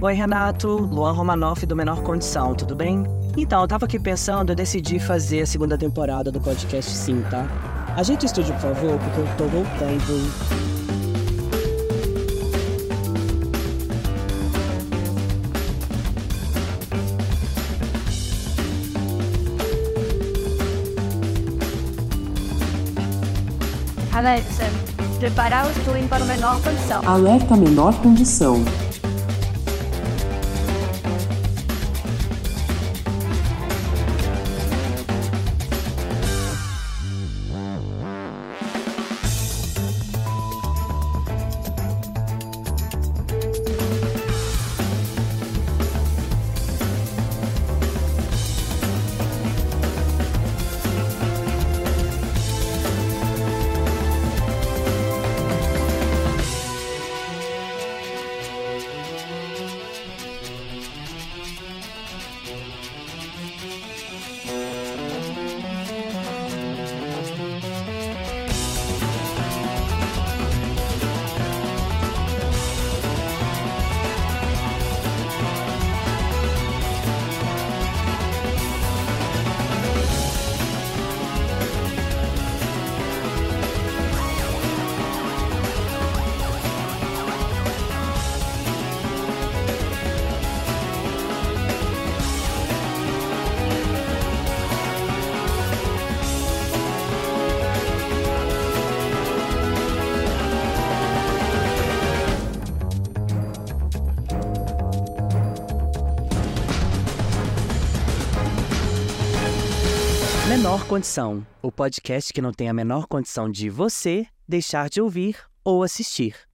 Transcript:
Oi, Renato. Luan Romanoff do Menor Condição, tudo bem? Então, eu tava aqui pensando, eu decidi fazer a segunda temporada do podcast sim, tá? Ajeita o estúdio, por favor, porque eu tô voltando. Alexa, preparar o estúdio para menor condição. Alerta menor condição. Menor Condição, o podcast que não tem a menor condição de você deixar de ouvir ou assistir.